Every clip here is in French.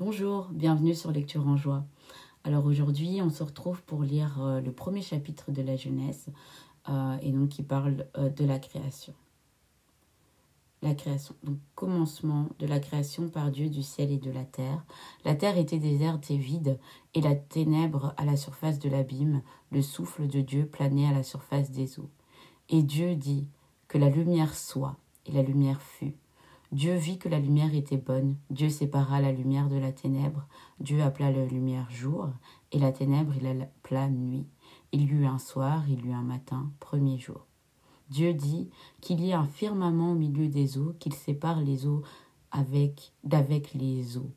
Bonjour, bienvenue sur Lecture en joie. Alors aujourd'hui, on se retrouve pour lire euh, le premier chapitre de la Genèse, euh, et donc qui parle euh, de la création. La création, donc commencement de la création par Dieu du ciel et de la terre. La terre était déserte et vide, et la ténèbre à la surface de l'abîme, le souffle de Dieu planait à la surface des eaux. Et Dieu dit que la lumière soit, et la lumière fut. Dieu vit que la lumière était bonne. Dieu sépara la lumière de la ténèbre. Dieu appela la lumière jour, et la ténèbre il appela nuit. Il y eut un soir, il y eut un matin, premier jour. Dieu dit qu'il y ait un firmament au milieu des eaux, qu'il sépare les eaux avec d'avec les eaux.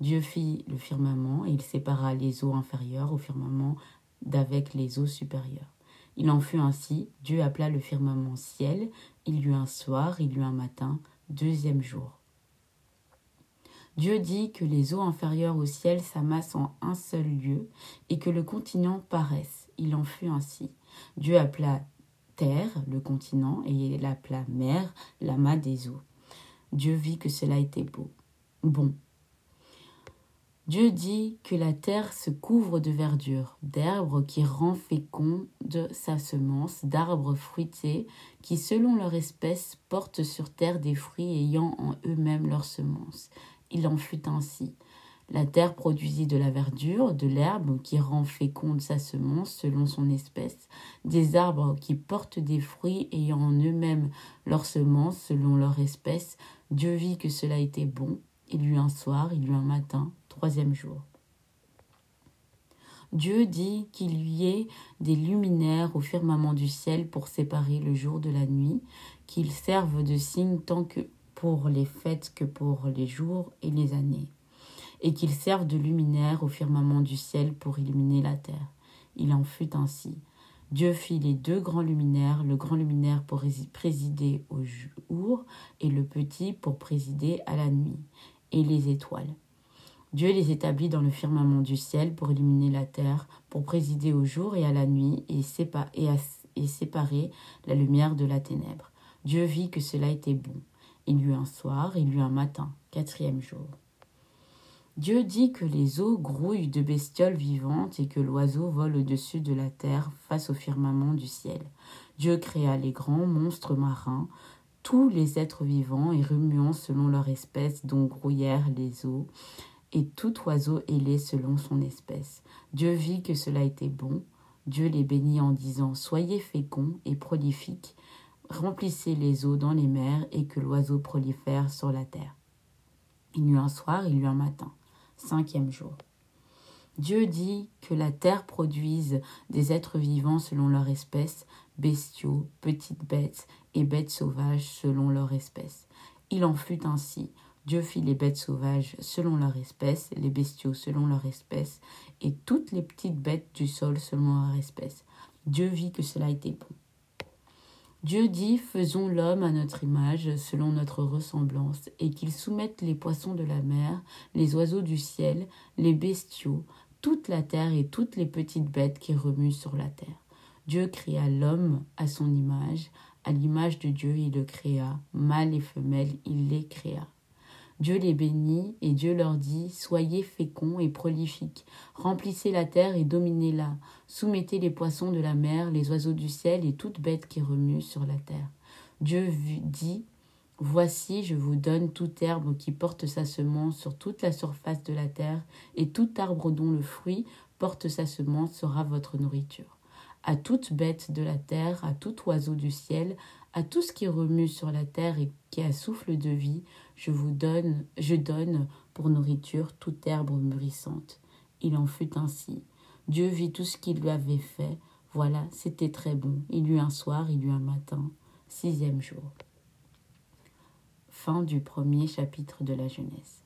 Dieu fit le firmament, et il sépara les eaux inférieures au firmament d'avec les eaux supérieures. Il en fut ainsi, Dieu appela le firmament ciel, il y eut un soir, il y eut un matin, deuxième jour. Dieu dit que les eaux inférieures au ciel s'amassent en un seul lieu et que le continent paraisse. Il en fut ainsi. Dieu appela terre le continent et il appela mer l'amas des eaux. Dieu vit que cela était beau. Bon. Dieu dit que la terre se couvre de verdure, d'herbes qui rend féconde sa semence, d'arbres fruités qui, selon leur espèce, portent sur terre des fruits ayant en eux-mêmes leur semence. Il en fut ainsi. La terre produisit de la verdure, de l'herbe qui rend féconde sa semence selon son espèce, des arbres qui portent des fruits ayant en eux-mêmes leur semence selon leur espèce. Dieu vit que cela était bon. Il eut un soir, il eut un matin, troisième jour. Dieu dit qu'il y ait des luminaires au firmament du ciel pour séparer le jour de la nuit, qu'ils servent de signe tant que pour les fêtes que pour les jours et les années, et qu'ils servent de luminaires au firmament du ciel pour illuminer la terre. Il en fut ainsi. Dieu fit les deux grands luminaires, le grand luminaire pour présider au jour et le petit pour présider à la nuit et les étoiles. Dieu les établit dans le firmament du ciel pour illuminer la terre, pour présider au jour et à la nuit et, et, séparer la lumière de la ténèbre. Dieu vit que cela était bon. Il y eut un soir, il y eut un matin, quatrième jour. Dieu dit que les eaux grouillent de bestioles vivantes et que l'oiseau vole au-dessus de la terre face au firmament du ciel. Dieu créa les grands monstres marins, tous les êtres vivants et remuants selon leur espèce, dont grouillèrent les eaux, et tout oiseau ailé selon son espèce. Dieu vit que cela était bon. Dieu les bénit en disant Soyez féconds et prolifiques, remplissez les eaux dans les mers et que l'oiseau prolifère sur la terre. Il y eut un soir, il y eut un matin, cinquième jour. Dieu dit que la terre produise des êtres vivants selon leur espèce, bestiaux, petites bêtes et bêtes sauvages selon leur espèce. Il en fut ainsi. Dieu fit les bêtes sauvages selon leur espèce, les bestiaux selon leur espèce, et toutes les petites bêtes du sol selon leur espèce. Dieu vit que cela était bon. Dieu dit Faisons l'homme à notre image, selon notre ressemblance, et qu'il soumette les poissons de la mer, les oiseaux du ciel, les bestiaux, toute la terre et toutes les petites bêtes qui remuent sur la terre. Dieu créa l'homme à son image, à l'image de Dieu il le créa, mâle et femelle il les créa. Dieu les bénit et Dieu leur dit Soyez féconds et prolifiques, remplissez la terre et dominez-la, soumettez les poissons de la mer, les oiseaux du ciel et toute bête qui remue sur la terre. Dieu dit Voici, je vous donne toute herbe qui porte sa semence sur toute la surface de la terre, et tout arbre dont le fruit porte sa semence sera votre nourriture. À toute bête de la terre, à tout oiseau du ciel, à tout ce qui remue sur la terre et qui a souffle de vie, je vous donne, je donne pour nourriture toute herbe mûrissante. Il en fut ainsi. Dieu vit tout ce qu'il lui avait fait. Voilà, c'était très bon. Il eut un soir, il eut un matin. Sixième jour. Fin du premier chapitre de la Genèse.